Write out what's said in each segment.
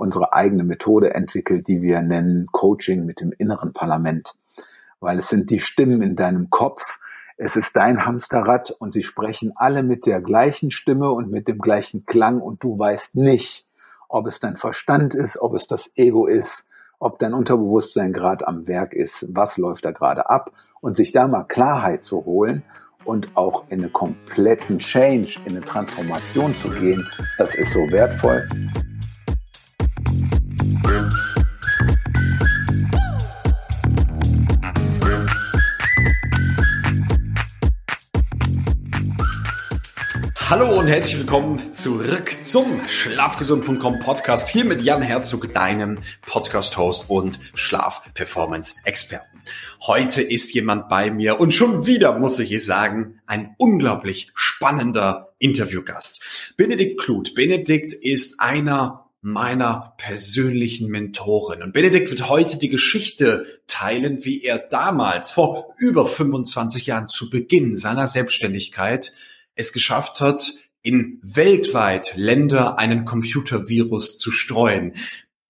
unsere eigene Methode entwickelt, die wir nennen Coaching mit dem inneren Parlament. Weil es sind die Stimmen in deinem Kopf, es ist dein Hamsterrad und sie sprechen alle mit der gleichen Stimme und mit dem gleichen Klang und du weißt nicht, ob es dein Verstand ist, ob es das Ego ist, ob dein Unterbewusstsein gerade am Werk ist, was läuft da gerade ab und sich da mal Klarheit zu holen und auch in einen kompletten Change, in eine Transformation zu gehen, das ist so wertvoll. Hallo und herzlich willkommen zurück zum Schlafgesund.com Podcast hier mit Jan Herzog, deinem Podcast-Host und Schlaf-Performance-Experten. Heute ist jemand bei mir und schon wieder muss ich es sagen, ein unglaublich spannender Interviewgast. Benedikt Kluth. Benedikt ist einer meiner persönlichen Mentoren. Und Benedikt wird heute die Geschichte teilen, wie er damals vor über 25 Jahren zu Beginn seiner Selbstständigkeit es geschafft hat, in weltweit Länder einen Computervirus zu streuen.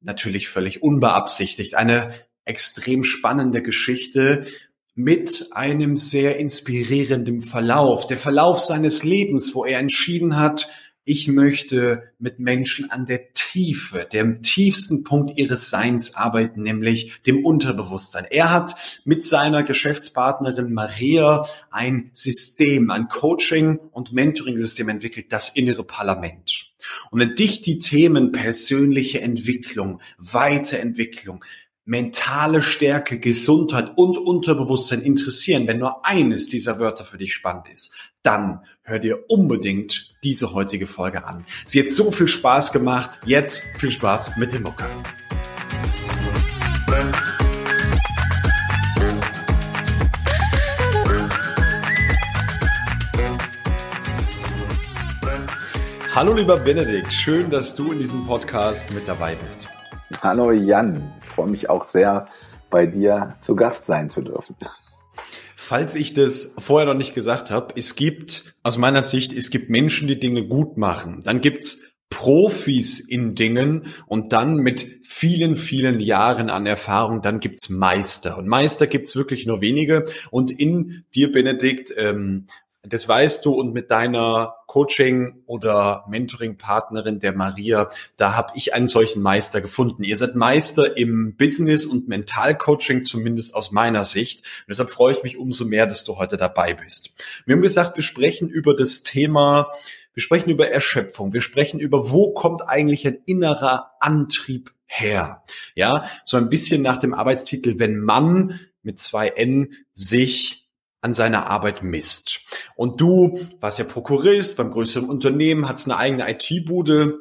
Natürlich völlig unbeabsichtigt. Eine extrem spannende Geschichte mit einem sehr inspirierenden Verlauf. Der Verlauf seines Lebens, wo er entschieden hat, ich möchte mit Menschen an der Tiefe, dem tiefsten Punkt ihres Seins arbeiten, nämlich dem Unterbewusstsein. Er hat mit seiner Geschäftspartnerin Maria ein System, ein Coaching- und Mentoring-System entwickelt, das innere Parlament. Und wenn dich die Themen persönliche Entwicklung, Weiterentwicklung, mentale Stärke, Gesundheit und Unterbewusstsein interessieren, wenn nur eines dieser Wörter für dich spannend ist, dann hör dir unbedingt diese heutige Folge an. Sie hat so viel Spaß gemacht. Jetzt viel Spaß mit dem Mucker. Hallo lieber Benedikt, schön, dass du in diesem Podcast mit dabei bist. Hallo Jan, ich freue mich auch sehr, bei dir zu Gast sein zu dürfen. Falls ich das vorher noch nicht gesagt habe, es gibt aus meiner Sicht, es gibt Menschen, die Dinge gut machen. Dann gibt's Profis in Dingen und dann mit vielen, vielen Jahren an Erfahrung, dann gibt's Meister. Und Meister gibt's wirklich nur wenige. Und in dir, Benedikt, ähm, das weißt du und mit deiner Coaching- oder Mentoring-Partnerin, der Maria, da habe ich einen solchen Meister gefunden. Ihr seid Meister im Business- und Mentalcoaching, zumindest aus meiner Sicht. Und deshalb freue ich mich umso mehr, dass du heute dabei bist. Wir haben gesagt, wir sprechen über das Thema, wir sprechen über Erschöpfung, wir sprechen über, wo kommt eigentlich ein innerer Antrieb her? Ja, so ein bisschen nach dem Arbeitstitel, wenn man mit zwei N sich an seiner Arbeit misst. Und du warst ja Prokurist beim größeren Unternehmen, hast eine eigene IT-Bude.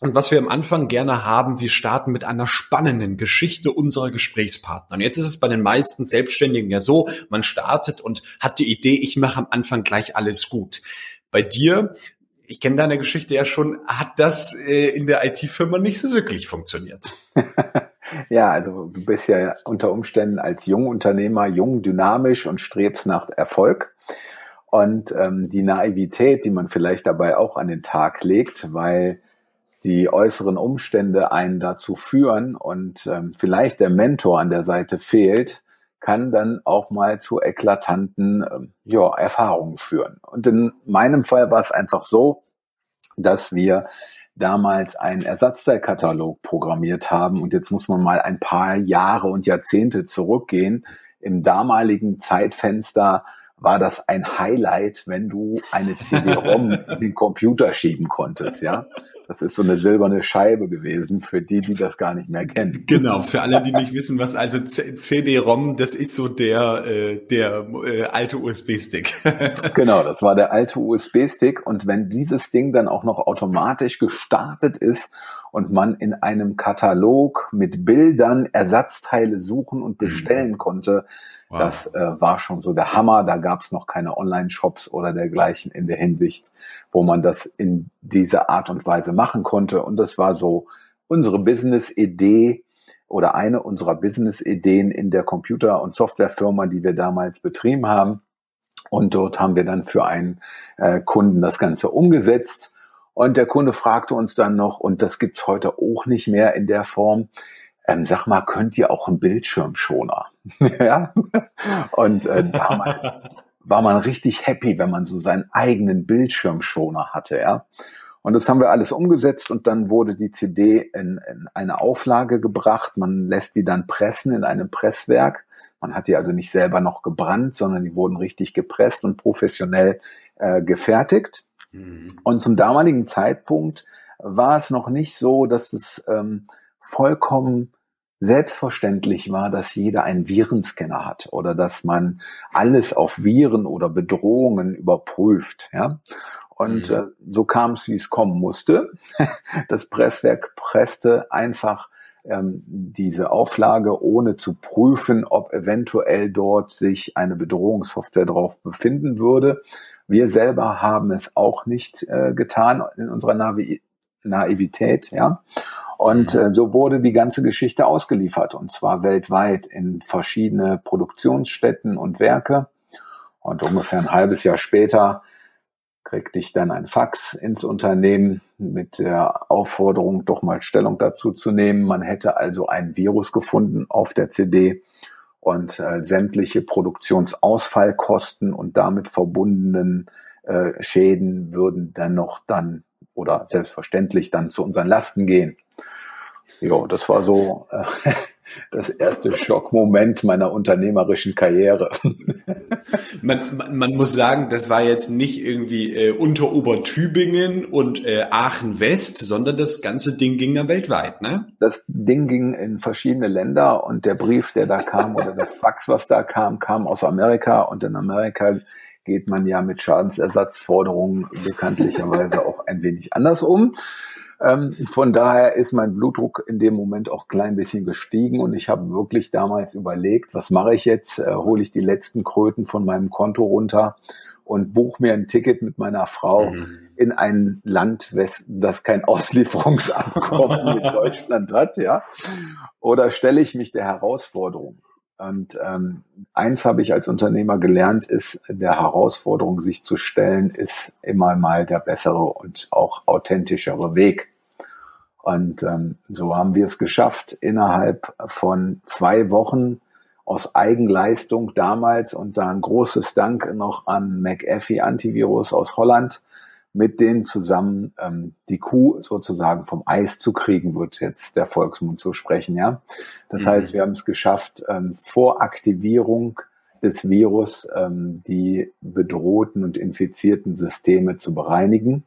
Und was wir am Anfang gerne haben, wir starten mit einer spannenden Geschichte unserer Gesprächspartner. Und jetzt ist es bei den meisten Selbstständigen ja so, man startet und hat die Idee, ich mache am Anfang gleich alles gut. Bei dir ich kenne deine Geschichte ja schon, hat das äh, in der IT-Firma nicht so wirklich funktioniert. ja, also du bist ja unter Umständen als Jungunternehmer jung, dynamisch und strebst nach Erfolg. Und ähm, die Naivität, die man vielleicht dabei auch an den Tag legt, weil die äußeren Umstände einen dazu führen und ähm, vielleicht der Mentor an der Seite fehlt, kann dann auch mal zu eklatanten ähm, ja, Erfahrungen führen. Und in meinem Fall war es einfach so, dass wir damals einen Ersatzteilkatalog programmiert haben. Und jetzt muss man mal ein paar Jahre und Jahrzehnte zurückgehen. Im damaligen Zeitfenster war das ein Highlight, wenn du eine CD-ROM in den Computer schieben konntest, ja. Das ist so eine silberne Scheibe gewesen für die, die das gar nicht mehr kennen. Genau, für alle, die nicht wissen, was also CD-ROM, das ist so der äh, der äh, alte USB-Stick. genau, das war der alte USB-Stick und wenn dieses Ding dann auch noch automatisch gestartet ist und man in einem Katalog mit Bildern Ersatzteile suchen und bestellen mhm. konnte, Wow. Das äh, war schon so der Hammer. Da gab es noch keine Online-Shops oder dergleichen in der Hinsicht, wo man das in dieser Art und Weise machen konnte. Und das war so unsere Business-Idee oder eine unserer Business-Ideen in der Computer- und Softwarefirma, die wir damals betrieben haben. Und dort haben wir dann für einen äh, Kunden das Ganze umgesetzt. Und der Kunde fragte uns dann noch, und das gibt's heute auch nicht mehr in der Form, ähm, sag mal, könnt ihr auch einen Bildschirmschoner? ja? Und äh, damals war man richtig happy, wenn man so seinen eigenen Bildschirmschoner hatte, ja. Und das haben wir alles umgesetzt und dann wurde die CD in, in eine Auflage gebracht. Man lässt die dann pressen in einem Presswerk. Man hat die also nicht selber noch gebrannt, sondern die wurden richtig gepresst und professionell äh, gefertigt. Mhm. Und zum damaligen Zeitpunkt war es noch nicht so, dass es ähm, vollkommen selbstverständlich war, dass jeder einen Virenscanner hat oder dass man alles auf Viren oder Bedrohungen überprüft. Ja? Und mhm. äh, so kam es, wie es kommen musste. Das Presswerk presste einfach ähm, diese Auflage, ohne zu prüfen, ob eventuell dort sich eine Bedrohungssoftware drauf befinden würde. Wir selber haben es auch nicht äh, getan in unserer Navi Naivität, ja. Und mhm. äh, so wurde die ganze Geschichte ausgeliefert und zwar weltweit in verschiedene Produktionsstätten und Werke. Und ungefähr ein halbes Jahr später kriegte ich dann ein Fax ins Unternehmen mit der Aufforderung, doch mal Stellung dazu zu nehmen. Man hätte also ein Virus gefunden auf der CD und äh, sämtliche Produktionsausfallkosten und damit verbundenen äh, Schäden würden dann noch dann oder selbstverständlich dann zu unseren Lasten gehen. Ja, das war so äh, das erste Schockmoment meiner unternehmerischen Karriere. man, man, man, muss sagen, das war jetzt nicht irgendwie äh, unter Obertübingen und äh, Aachen West, sondern das ganze Ding ging ja weltweit, ne? Das Ding ging in verschiedene Länder und der Brief, der da kam oder das Fax, was da kam, kam aus Amerika und in Amerika geht man ja mit Schadensersatzforderungen bekanntlicherweise auch ein wenig anders um. Ähm, von daher ist mein Blutdruck in dem Moment auch klein bisschen gestiegen und ich habe wirklich damals überlegt, was mache ich jetzt? Äh, Hole ich die letzten Kröten von meinem Konto runter und buche mir ein Ticket mit meiner Frau mhm. in ein Land, das kein Auslieferungsabkommen mit Deutschland hat, ja? Oder stelle ich mich der Herausforderung? Und ähm, eins habe ich als Unternehmer gelernt, ist der Herausforderung, sich zu stellen, ist immer mal der bessere und auch authentischere Weg. Und ähm, so haben wir es geschafft, innerhalb von zwei Wochen aus Eigenleistung damals und da ein großes Dank noch an McAfee Antivirus aus Holland, mit denen zusammen ähm, die Kuh sozusagen vom Eis zu kriegen, wird jetzt der Volksmund so sprechen, ja. Das mhm. heißt, wir haben es geschafft, ähm, vor Aktivierung des Virus ähm, die bedrohten und infizierten Systeme zu bereinigen.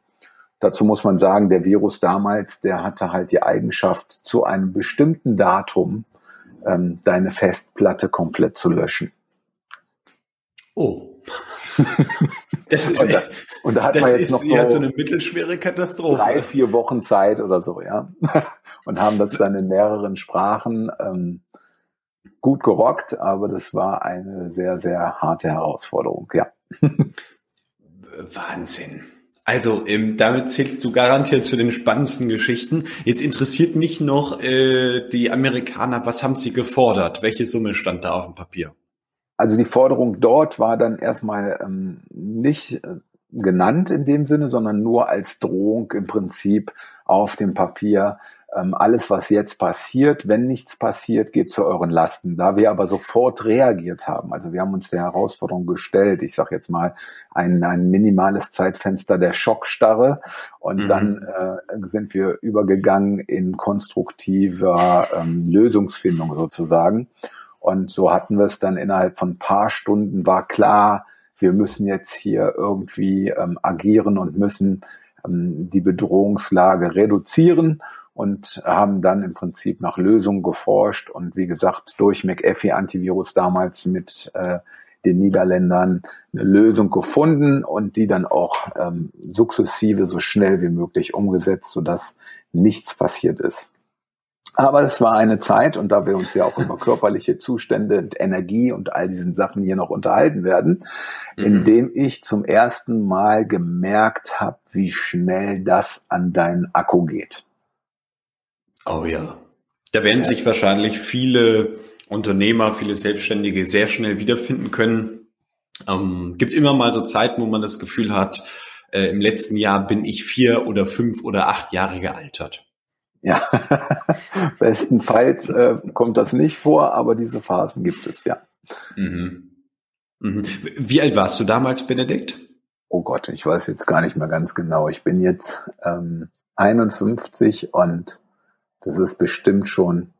Dazu muss man sagen, der Virus damals, der hatte halt die Eigenschaft, zu einem bestimmten Datum ähm, deine Festplatte komplett zu löschen. Oh. Das ist, und da, und da hat man jetzt noch so, so eine mittelschwere Katastrophe. Drei, vier Wochen Zeit oder so, ja. Und haben das dann in mehreren Sprachen ähm, gut gerockt, aber das war eine sehr, sehr harte Herausforderung, ja. Wahnsinn. Also ähm, damit zählst du garantiert zu den spannendsten Geschichten. Jetzt interessiert mich noch äh, die Amerikaner, was haben sie gefordert? Welche Summe stand da auf dem Papier? Also die Forderung dort war dann erstmal ähm, nicht äh, genannt in dem Sinne, sondern nur als Drohung im Prinzip auf dem Papier. Ähm, alles, was jetzt passiert, wenn nichts passiert, geht zu euren Lasten. Da wir aber sofort reagiert haben, also wir haben uns der Herausforderung gestellt, ich sage jetzt mal ein, ein minimales Zeitfenster der Schockstarre und mhm. dann äh, sind wir übergegangen in konstruktiver ähm, Lösungsfindung sozusagen. Und so hatten wir es dann innerhalb von ein paar Stunden, war klar, wir müssen jetzt hier irgendwie ähm, agieren und müssen ähm, die Bedrohungslage reduzieren und haben dann im Prinzip nach Lösungen geforscht und wie gesagt durch McAfee Antivirus damals mit äh, den Niederländern eine Lösung gefunden und die dann auch ähm, sukzessive so schnell wie möglich umgesetzt, sodass nichts passiert ist. Aber es war eine Zeit, und da wir uns ja auch über körperliche Zustände und Energie und all diesen Sachen hier noch unterhalten werden, mhm. in dem ich zum ersten Mal gemerkt habe, wie schnell das an deinen Akku geht. Oh ja. Da werden ja. sich wahrscheinlich viele Unternehmer, viele Selbstständige sehr schnell wiederfinden können. Ähm, gibt immer mal so Zeiten, wo man das Gefühl hat, äh, im letzten Jahr bin ich vier oder fünf oder acht Jahre gealtert. Ja, bestenfalls äh, kommt das nicht vor, aber diese Phasen gibt es, ja. Mhm. Mhm. Wie alt warst du damals, Benedikt? Oh Gott, ich weiß jetzt gar nicht mehr ganz genau. Ich bin jetzt ähm, 51 und das ist bestimmt schon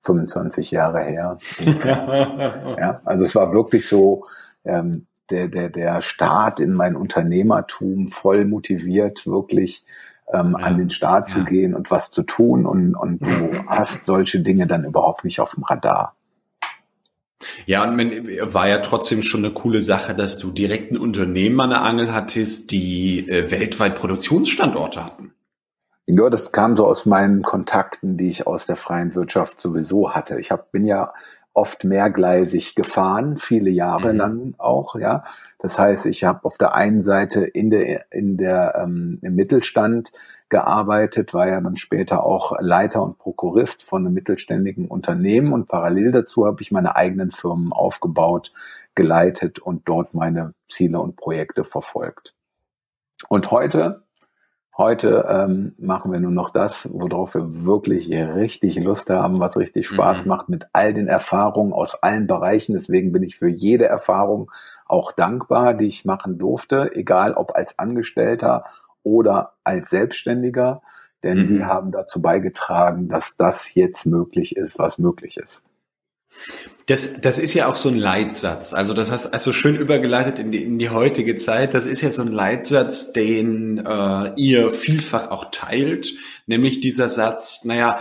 25 Jahre her. ja, also es war wirklich so ähm, der, der, der Start in mein Unternehmertum voll motiviert, wirklich ähm, ja, an den Start ja. zu gehen und was zu tun und, und du hast solche Dinge dann überhaupt nicht auf dem Radar. Ja, und man, war ja trotzdem schon eine coole Sache, dass du direkt einen Unternehmen an der Angel hattest, die äh, weltweit Produktionsstandorte hatten. Ja, das kam so aus meinen Kontakten, die ich aus der freien Wirtschaft sowieso hatte. Ich hab, bin ja oft mehrgleisig gefahren, viele Jahre mhm. lang auch, ja. Das heißt, ich habe auf der einen Seite in der, in der ähm, im Mittelstand gearbeitet, war ja dann später auch Leiter und Prokurist von einem mittelständigen Unternehmen und parallel dazu habe ich meine eigenen Firmen aufgebaut, geleitet und dort meine Ziele und Projekte verfolgt. Und heute Heute ähm, machen wir nur noch das, worauf wir wirklich richtig Lust haben, was richtig Spaß mhm. macht, mit all den Erfahrungen aus allen Bereichen. Deswegen bin ich für jede Erfahrung auch dankbar, die ich machen durfte, egal ob als Angestellter oder als Selbstständiger, denn mhm. die haben dazu beigetragen, dass das jetzt möglich ist, was möglich ist. Das, das ist ja auch so ein Leitsatz. Also das hast also schön übergeleitet in die, in die heutige Zeit. Das ist ja so ein Leitsatz, den äh, ihr vielfach auch teilt, nämlich dieser Satz, naja,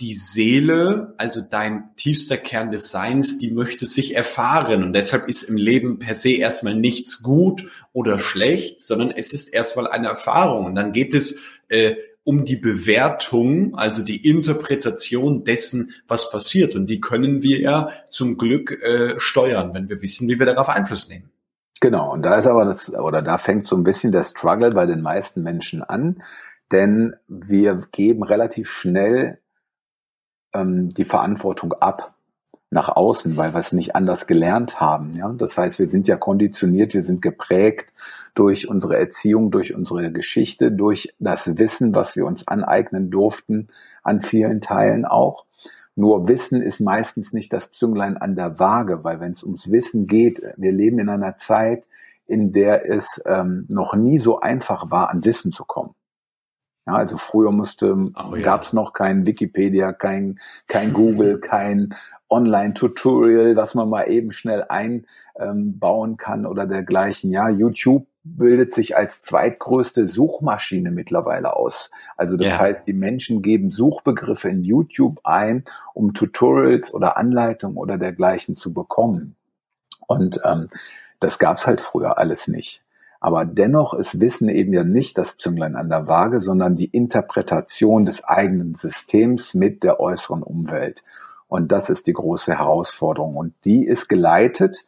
die Seele, also dein tiefster Kern des Seins, die möchte sich erfahren. Und deshalb ist im Leben per se erstmal nichts gut oder schlecht, sondern es ist erstmal eine Erfahrung. Und dann geht es äh, um die Bewertung, also die Interpretation dessen, was passiert. Und die können wir ja zum Glück äh, steuern, wenn wir wissen, wie wir darauf Einfluss nehmen. Genau, und da ist aber das, oder da fängt so ein bisschen der Struggle bei den meisten Menschen an, denn wir geben relativ schnell ähm, die Verantwortung ab nach außen, weil wir es nicht anders gelernt haben. Ja? Das heißt, wir sind ja konditioniert, wir sind geprägt durch unsere Erziehung, durch unsere Geschichte, durch das Wissen, was wir uns aneignen durften, an vielen Teilen auch. Nur Wissen ist meistens nicht das Zünglein an der Waage, weil wenn es ums Wissen geht, wir leben in einer Zeit, in der es ähm, noch nie so einfach war, an Wissen zu kommen. Ja, also früher musste, oh, ja. gab es noch kein Wikipedia, kein, kein Google, kein Online-Tutorial, was man mal eben schnell einbauen kann oder dergleichen. Ja, YouTube bildet sich als zweitgrößte Suchmaschine mittlerweile aus. Also das ja. heißt, die Menschen geben Suchbegriffe in YouTube ein, um Tutorials oder Anleitungen oder dergleichen zu bekommen. Und ähm, das gab's halt früher alles nicht. Aber dennoch ist Wissen eben ja nicht das Zünglein an der Waage, sondern die Interpretation des eigenen Systems mit der äußeren Umwelt. Und das ist die große Herausforderung. Und die ist geleitet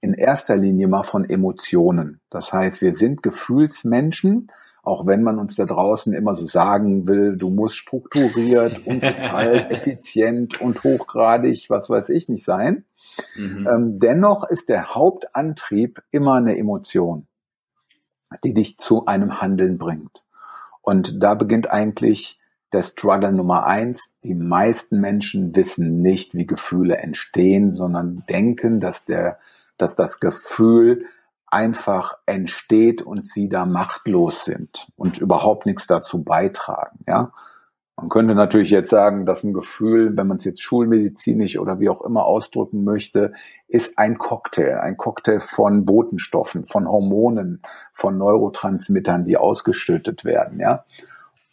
in erster Linie mal von Emotionen. Das heißt, wir sind Gefühlsmenschen, auch wenn man uns da draußen immer so sagen will, du musst strukturiert und total effizient und hochgradig, was weiß ich nicht sein. Mhm. Ähm, dennoch ist der Hauptantrieb immer eine Emotion, die dich zu einem Handeln bringt. Und da beginnt eigentlich der Struggle Nummer eins. Die meisten Menschen wissen nicht, wie Gefühle entstehen, sondern denken, dass der, dass das Gefühl einfach entsteht und sie da machtlos sind und überhaupt nichts dazu beitragen, ja. Man könnte natürlich jetzt sagen, dass ein Gefühl, wenn man es jetzt schulmedizinisch oder wie auch immer ausdrücken möchte, ist ein Cocktail, ein Cocktail von Botenstoffen, von Hormonen, von Neurotransmittern, die ausgeschüttet werden, ja.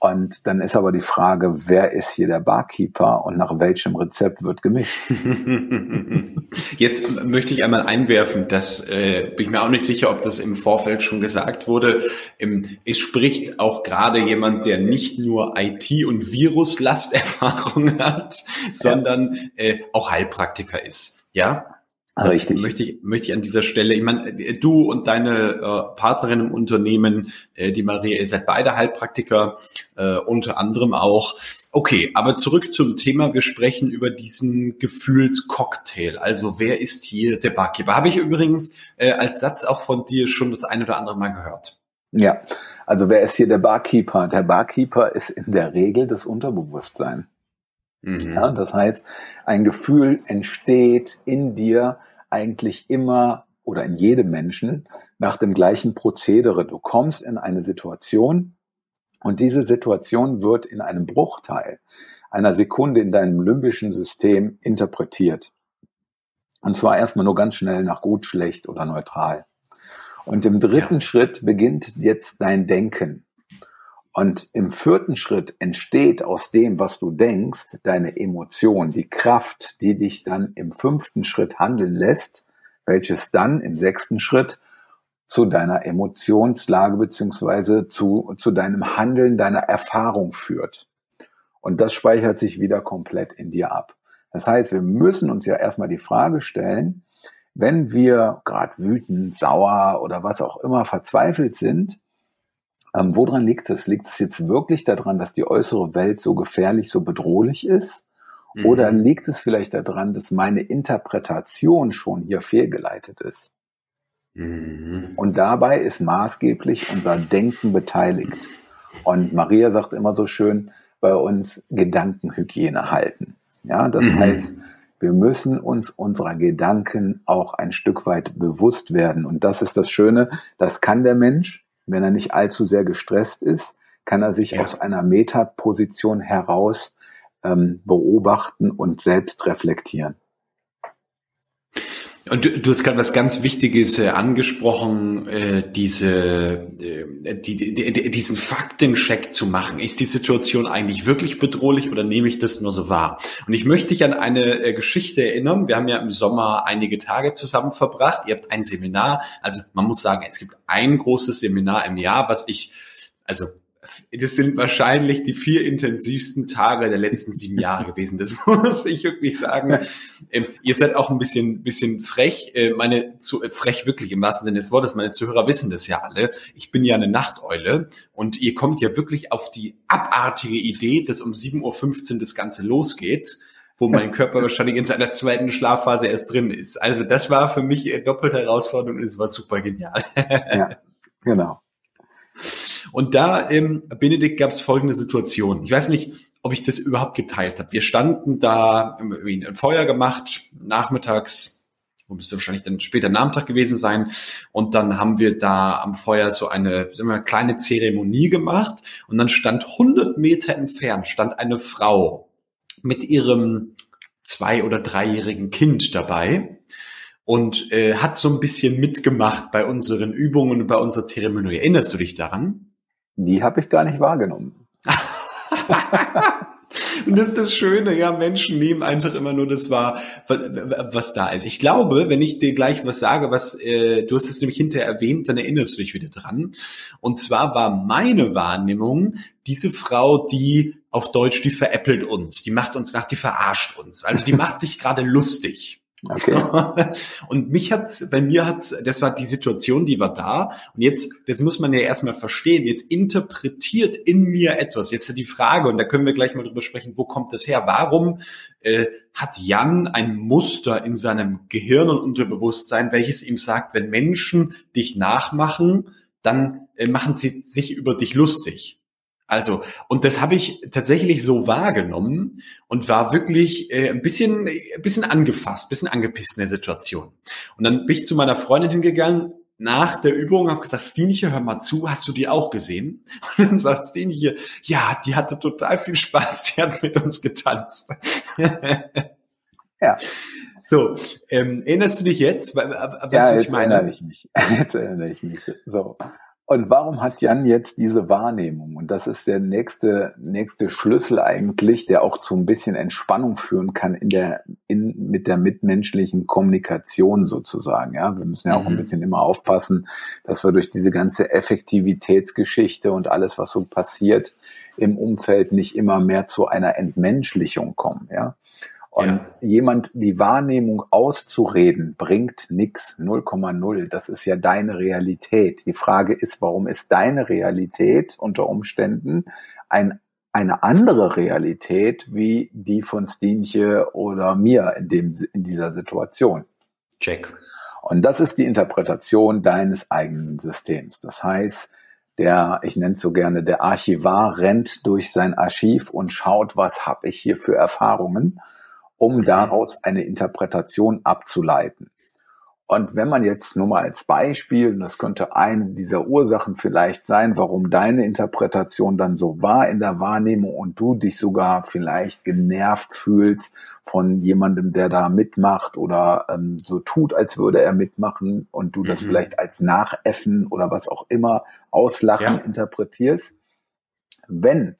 Und dann ist aber die Frage, wer ist hier der Barkeeper und nach welchem Rezept wird gemischt? Jetzt möchte ich einmal einwerfen, dass äh, bin ich mir auch nicht sicher, ob das im Vorfeld schon gesagt wurde. Ähm, es spricht auch gerade jemand, der nicht nur IT- und Viruslasterfahrung hat, sondern äh, auch Heilpraktiker ist. Ja, das Richtig. möchte ich, möchte ich an dieser Stelle, ich meine, du und deine äh, Partnerin im Unternehmen, äh, die Maria, ihr seid beide Heilpraktiker, äh, unter anderem auch. Okay, aber zurück zum Thema. Wir sprechen über diesen Gefühlscocktail. Also wer ist hier der Barkeeper? Habe ich übrigens äh, als Satz auch von dir schon das ein oder andere Mal gehört. Ja, also wer ist hier der Barkeeper? Der Barkeeper ist in der Regel das Unterbewusstsein. Mhm. Ja, das heißt, ein Gefühl entsteht in dir eigentlich immer oder in jedem Menschen nach dem gleichen Prozedere. Du kommst in eine Situation und diese Situation wird in einem Bruchteil einer Sekunde in deinem limbischen System interpretiert. Und zwar erstmal nur ganz schnell nach gut, schlecht oder neutral. Und im dritten ja. Schritt beginnt jetzt dein Denken. Und im vierten Schritt entsteht aus dem, was du denkst, deine Emotion, die Kraft, die dich dann im fünften Schritt handeln lässt, welches dann im sechsten Schritt zu deiner Emotionslage beziehungsweise zu, zu deinem Handeln, deiner Erfahrung führt. Und das speichert sich wieder komplett in dir ab. Das heißt, wir müssen uns ja erstmal die Frage stellen, wenn wir gerade wütend, sauer oder was auch immer verzweifelt sind, ähm, woran liegt es? Liegt es jetzt wirklich daran, dass die äußere Welt so gefährlich, so bedrohlich ist? Mhm. Oder liegt es vielleicht daran, dass meine Interpretation schon hier fehlgeleitet ist? Mhm. Und dabei ist maßgeblich unser Denken beteiligt. Und Maria sagt immer so schön bei uns Gedankenhygiene halten. Ja, das mhm. heißt, wir müssen uns unserer Gedanken auch ein Stück weit bewusst werden. Und das ist das Schöne, das kann der Mensch, wenn er nicht allzu sehr gestresst ist, kann er sich ja. aus einer Metaposition heraus ähm, beobachten und selbst reflektieren. Und du, du hast gerade was ganz Wichtiges äh, angesprochen, äh, diese, äh, die, die, die, diesen Faktencheck zu machen. Ist die Situation eigentlich wirklich bedrohlich oder nehme ich das nur so wahr? Und ich möchte dich an eine äh, Geschichte erinnern. Wir haben ja im Sommer einige Tage zusammen verbracht. Ihr habt ein Seminar. Also man muss sagen, es gibt ein großes Seminar im Jahr, was ich also das sind wahrscheinlich die vier intensivsten Tage der letzten sieben Jahre gewesen. Das muss ich wirklich sagen. Ähm, ihr seid auch ein bisschen, bisschen frech. Äh, meine, zu, äh, frech wirklich im wahrsten Sinne des Wortes. Meine Zuhörer wissen das ja alle. Ich bin ja eine Nachteule und ihr kommt ja wirklich auf die abartige Idee, dass um 7.15 Uhr das Ganze losgeht wo mein Körper wahrscheinlich in seiner zweiten Schlafphase erst drin ist. Also das war für mich doppelte Herausforderung und es war super genial. ja, genau. Und da, ähm, Benedikt, gab es folgende Situation. Ich weiß nicht, ob ich das überhaupt geteilt habe. Wir standen da, irgendwie ein Feuer gemacht, nachmittags, wo müsste wahrscheinlich dann später Nachmittag gewesen sein. Und dann haben wir da am Feuer so eine, wir, kleine Zeremonie gemacht. Und dann stand 100 Meter entfernt, stand eine Frau mit ihrem zwei- oder dreijährigen Kind dabei und äh, hat so ein bisschen mitgemacht bei unseren Übungen und bei unserer Zeremonie. Erinnerst du dich daran? Die habe ich gar nicht wahrgenommen. Und das ist das Schöne, ja, Menschen nehmen einfach immer nur das wahr, was da ist. Ich glaube, wenn ich dir gleich was sage, was äh, du hast es nämlich hinterher erwähnt, dann erinnerst du dich wieder dran. Und zwar war meine Wahrnehmung, diese Frau, die auf Deutsch, die veräppelt uns, die macht uns nach, die verarscht uns. Also die macht sich gerade lustig. Okay. Und mich hat's, bei mir hat's, das war die Situation, die war da. Und jetzt, das muss man ja erstmal verstehen. Jetzt interpretiert in mir etwas. Jetzt die Frage, und da können wir gleich mal drüber sprechen, wo kommt das her? Warum äh, hat Jan ein Muster in seinem Gehirn und Unterbewusstsein, welches ihm sagt, wenn Menschen dich nachmachen, dann äh, machen sie sich über dich lustig. Also, und das habe ich tatsächlich so wahrgenommen und war wirklich äh, ein bisschen, ein bisschen angefasst, ein bisschen angepisst in der Situation. Und dann bin ich zu meiner Freundin hingegangen nach der Übung, habe gesagt, Stinche, hör mal zu, hast du die auch gesehen? Und dann sagt Stinche, ja, die hatte total viel Spaß, die hat mit uns getanzt. ja. So, ähm, erinnerst du dich jetzt, was ja, ich meine? Erinnere ich mich. Jetzt erinnere ich mich. So. Und warum hat Jan jetzt diese Wahrnehmung? Und das ist der nächste, nächste Schlüssel eigentlich, der auch zu ein bisschen Entspannung führen kann in der, in, mit der mitmenschlichen Kommunikation sozusagen. Ja, wir müssen ja auch ein mhm. bisschen immer aufpassen, dass wir durch diese ganze Effektivitätsgeschichte und alles, was so passiert im Umfeld nicht immer mehr zu einer Entmenschlichung kommen. Ja, und ja. jemand die Wahrnehmung auszureden, bringt nix 0,0. Das ist ja deine Realität. Die Frage ist, warum ist deine Realität unter Umständen ein, eine andere Realität wie die von Stinche oder mir in, dem, in dieser Situation? Check. Und das ist die Interpretation deines eigenen Systems. Das heißt, der, ich nenne es so gerne, der Archivar rennt durch sein Archiv und schaut, was habe ich hier für Erfahrungen, um daraus eine Interpretation abzuleiten. Und wenn man jetzt nur mal als Beispiel, und das könnte eine dieser Ursachen vielleicht sein, warum deine Interpretation dann so war in der Wahrnehmung und du dich sogar vielleicht genervt fühlst von jemandem, der da mitmacht oder ähm, so tut, als würde er mitmachen und du das mhm. vielleicht als Nachäffen oder was auch immer auslachen ja. interpretierst. Wenn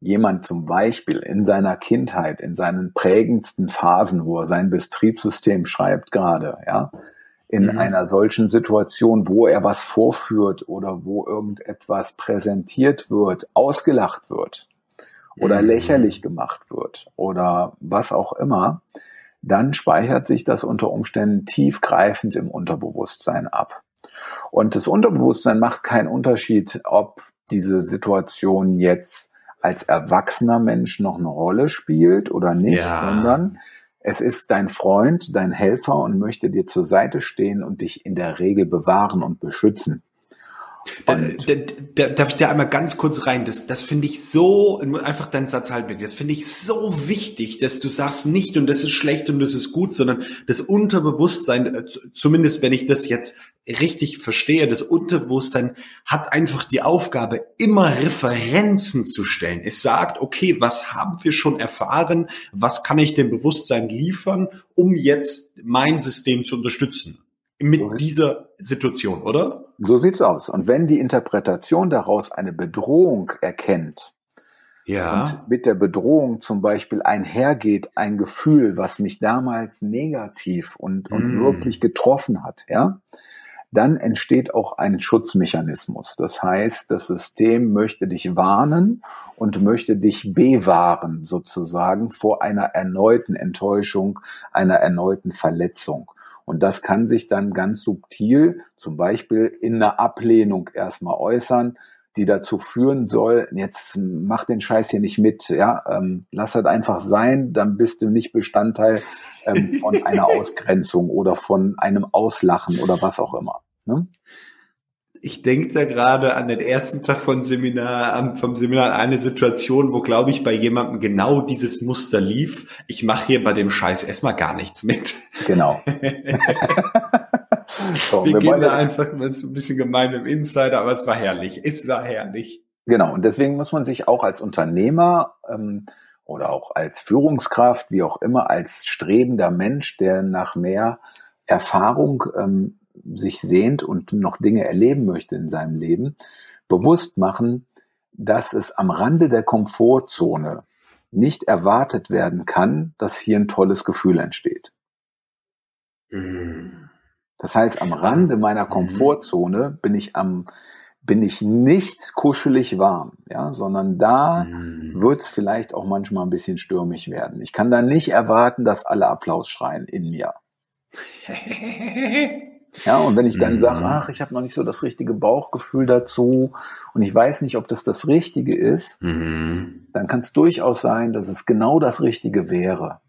jemand zum Beispiel in seiner Kindheit, in seinen prägendsten Phasen, wo er sein Betriebssystem schreibt gerade, ja, in mhm. einer solchen Situation, wo er was vorführt oder wo irgendetwas präsentiert wird, ausgelacht wird oder mhm. lächerlich gemacht wird oder was auch immer, dann speichert sich das unter Umständen tiefgreifend im Unterbewusstsein ab. Und das Unterbewusstsein macht keinen Unterschied, ob diese Situation jetzt als erwachsener Mensch noch eine Rolle spielt oder nicht, ja. sondern es ist dein Freund, dein Helfer und möchte dir zur Seite stehen und dich in der Regel bewahren und beschützen. Da, da, da, darf ich da einmal ganz kurz rein? Das, das finde ich so, einfach deinen Satz halten Das finde ich so wichtig, dass du sagst nicht und das ist schlecht und das ist gut, sondern das Unterbewusstsein, äh, zumindest wenn ich das jetzt richtig verstehe, das Unterbewusstsein hat einfach die Aufgabe, immer Referenzen zu stellen. Es sagt, okay, was haben wir schon erfahren? Was kann ich dem Bewusstsein liefern, um jetzt mein System zu unterstützen? Mit so dieser Situation, oder? So sieht's aus. Und wenn die Interpretation daraus eine Bedrohung erkennt, ja. und mit der Bedrohung zum Beispiel einhergeht ein Gefühl, was mich damals negativ und, und mm. wirklich getroffen hat, ja, dann entsteht auch ein Schutzmechanismus. Das heißt, das System möchte dich warnen und möchte dich bewahren sozusagen vor einer erneuten Enttäuschung, einer erneuten Verletzung. Und das kann sich dann ganz subtil, zum Beispiel in einer Ablehnung erstmal äußern, die dazu führen soll, jetzt mach den Scheiß hier nicht mit, ja, ähm, lass das einfach sein, dann bist du nicht Bestandteil ähm, von einer Ausgrenzung oder von einem Auslachen oder was auch immer. Ne? Ich denke da gerade an den ersten Tag von Seminar, vom Seminar an eine Situation, wo, glaube ich, bei jemandem genau dieses Muster lief. Ich mache hier bei dem Scheiß erstmal gar nichts mit. Genau. so, wir, wir gehen da einfach, das ist ein bisschen gemein im Insider, aber es war herrlich. Es war herrlich. Genau, und deswegen muss man sich auch als Unternehmer ähm, oder auch als Führungskraft, wie auch immer, als strebender Mensch, der nach mehr Erfahrung ähm, sich sehnt und noch Dinge erleben möchte in seinem Leben, bewusst machen, dass es am Rande der Komfortzone nicht erwartet werden kann, dass hier ein tolles Gefühl entsteht. Mhm. Das heißt, am Rande meiner mhm. Komfortzone bin ich am bin ich nicht kuschelig warm, ja, sondern da mhm. wird es vielleicht auch manchmal ein bisschen stürmisch werden. Ich kann da nicht erwarten, dass alle Applaus schreien in mir. Ja, und wenn ich dann mhm. sage, ach, ich habe noch nicht so das richtige Bauchgefühl dazu und ich weiß nicht, ob das das Richtige ist, mhm. dann kann es durchaus sein, dass es genau das Richtige wäre.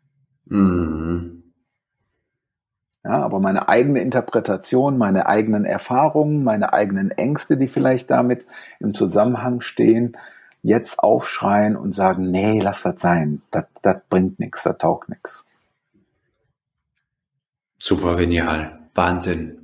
Mhm. Ja, aber meine eigene Interpretation, meine eigenen Erfahrungen, meine eigenen Ängste, die vielleicht damit im Zusammenhang stehen, jetzt aufschreien und sagen, nee, lass das sein, das, das bringt nichts, das taugt nichts. Super genial. Wahnsinn.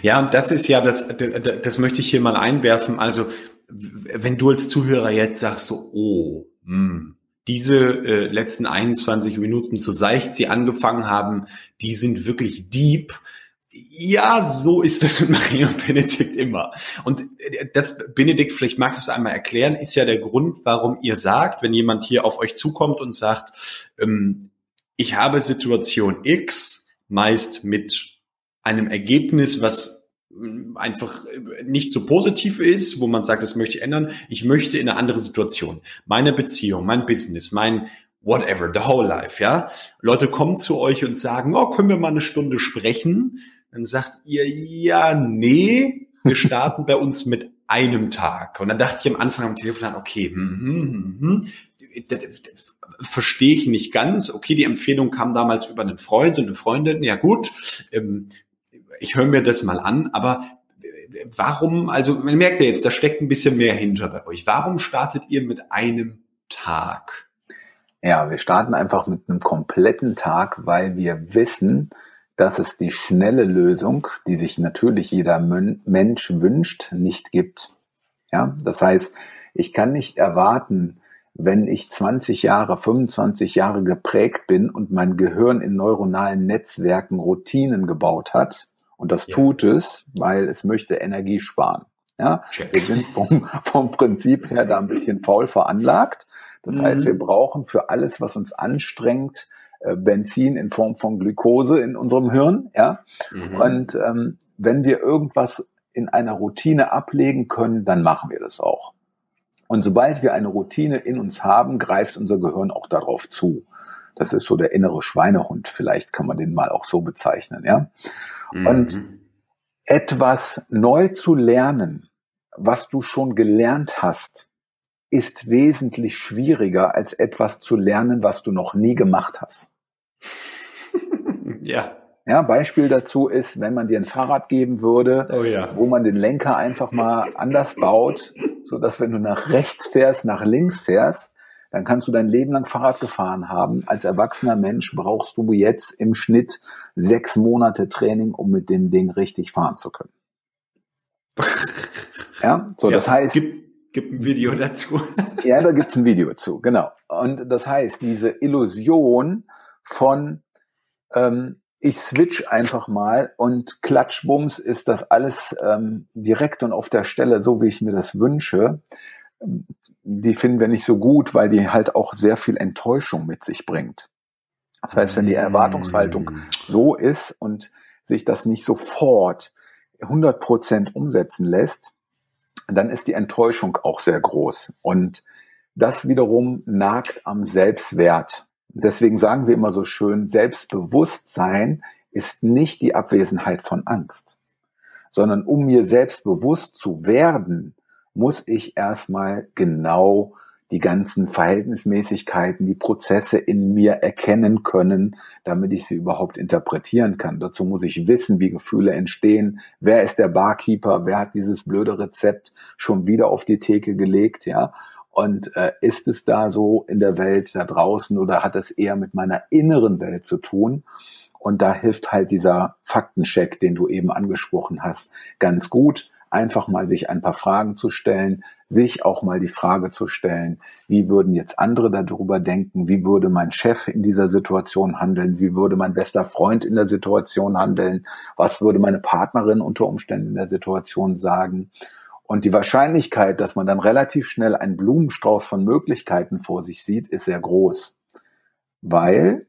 Ja, und das ist ja das, das möchte ich hier mal einwerfen. Also, wenn du als Zuhörer jetzt sagst so, oh, mh, hm, diese äh, letzten 21 Minuten, so seicht sie angefangen haben, die sind wirklich deep. Ja, so ist das mit Maria und Benedikt immer. Und äh, das, Benedikt, vielleicht magst du es einmal erklären, ist ja der Grund, warum ihr sagt, wenn jemand hier auf euch zukommt und sagt, ähm, ich habe Situation X, meist mit einem Ergebnis, was mm, einfach nicht so positiv ist, wo man sagt, das möchte ich ändern. Ich möchte in eine andere Situation. Meine Beziehung, mein Business, mein whatever, the whole life, ja. Leute kommen zu euch und sagen, oh, können wir mal eine Stunde sprechen? Dann sagt ihr, ja, nee, wir starten bei uns mit einem Tag. Und dann dachte ich am Anfang am Telefon, okay, hm, hm, hm, hm, verstehe ich nicht ganz. Okay, die Empfehlung kam damals über einen Freund und eine Freundin. Ja gut, ähm, ich höre mir das mal an, aber warum, also man merkt ja jetzt, da steckt ein bisschen mehr hinter bei euch. Warum startet ihr mit einem Tag? Ja, wir starten einfach mit einem kompletten Tag, weil wir wissen, dass es die schnelle Lösung, die sich natürlich jeder Mensch wünscht, nicht gibt. Ja, das heißt, ich kann nicht erwarten, wenn ich 20 Jahre, 25 Jahre geprägt bin und mein Gehirn in neuronalen Netzwerken Routinen gebaut hat, und das ja. tut es, weil es möchte Energie sparen. Ja, Check. wir sind vom, vom Prinzip her da ein bisschen faul veranlagt. Das mhm. heißt, wir brauchen für alles, was uns anstrengt, äh, Benzin in Form von Glukose in unserem Hirn. Ja, mhm. und ähm, wenn wir irgendwas in einer Routine ablegen können, dann machen wir das auch. Und sobald wir eine Routine in uns haben, greift unser Gehirn auch darauf zu. Das ist so der innere Schweinehund, vielleicht kann man den mal auch so bezeichnen, ja. Mhm. Und etwas neu zu lernen, was du schon gelernt hast, ist wesentlich schwieriger als etwas zu lernen, was du noch nie gemacht hast. ja. Ja, Beispiel dazu ist, wenn man dir ein Fahrrad geben würde, oh ja. wo man den Lenker einfach mal anders baut, so dass wenn du nach rechts fährst, nach links fährst, dann kannst du dein Leben lang Fahrrad gefahren haben. Als erwachsener Mensch brauchst du jetzt im Schnitt sechs Monate Training, um mit dem Ding richtig fahren zu können. Ja, so ja, das heißt. Gibt, gibt ein Video dazu. ja, da gibt's ein Video zu, genau. Und das heißt, diese Illusion von ähm, ich switch einfach mal und klatschbums ist das alles ähm, direkt und auf der Stelle, so wie ich mir das wünsche. Die finden wir nicht so gut, weil die halt auch sehr viel Enttäuschung mit sich bringt. Das heißt, wenn die Erwartungshaltung mm. so ist und sich das nicht sofort 100 Prozent umsetzen lässt, dann ist die Enttäuschung auch sehr groß. Und das wiederum nagt am Selbstwert. Deswegen sagen wir immer so schön, Selbstbewusstsein ist nicht die Abwesenheit von Angst, sondern um mir selbstbewusst zu werden, muss ich erstmal genau die ganzen Verhältnismäßigkeiten, die Prozesse in mir erkennen können, damit ich sie überhaupt interpretieren kann. Dazu muss ich wissen, wie Gefühle entstehen. Wer ist der Barkeeper? Wer hat dieses blöde Rezept schon wieder auf die Theke gelegt? Ja. Und äh, ist es da so in der Welt da draußen oder hat es eher mit meiner inneren Welt zu tun? Und da hilft halt dieser Faktencheck, den du eben angesprochen hast, ganz gut. Einfach mal sich ein paar Fragen zu stellen, sich auch mal die Frage zu stellen, wie würden jetzt andere darüber denken? Wie würde mein Chef in dieser Situation handeln? Wie würde mein bester Freund in der Situation handeln? Was würde meine Partnerin unter Umständen in der Situation sagen? Und die Wahrscheinlichkeit, dass man dann relativ schnell einen Blumenstrauß von Möglichkeiten vor sich sieht, ist sehr groß. Weil,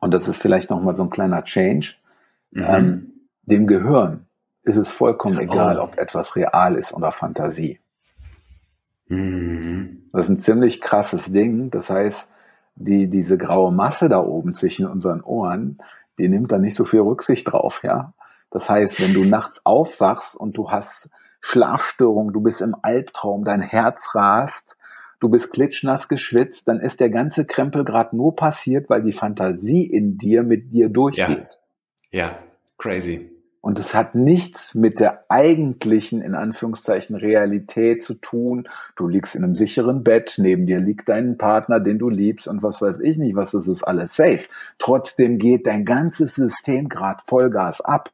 und das ist vielleicht nochmal so ein kleiner Change, mhm. ähm, dem Gehirn ist es vollkommen egal, oh. ob etwas real ist oder Fantasie. Mhm. Das ist ein ziemlich krasses Ding. Das heißt, die, diese graue Masse da oben zwischen unseren Ohren, die nimmt da nicht so viel Rücksicht drauf, ja. Das heißt, wenn du nachts aufwachst und du hast Schlafstörung, du bist im Albtraum, dein Herz rast, du bist klitschnass geschwitzt, dann ist der ganze Krempel gerade nur passiert, weil die Fantasie in dir mit dir durchgeht. Ja, ja. crazy. Und es hat nichts mit der eigentlichen, in Anführungszeichen, Realität zu tun. Du liegst in einem sicheren Bett, neben dir liegt dein Partner, den du liebst und was weiß ich nicht, was ist, ist alles safe. Trotzdem geht dein ganzes System gerade Vollgas ab.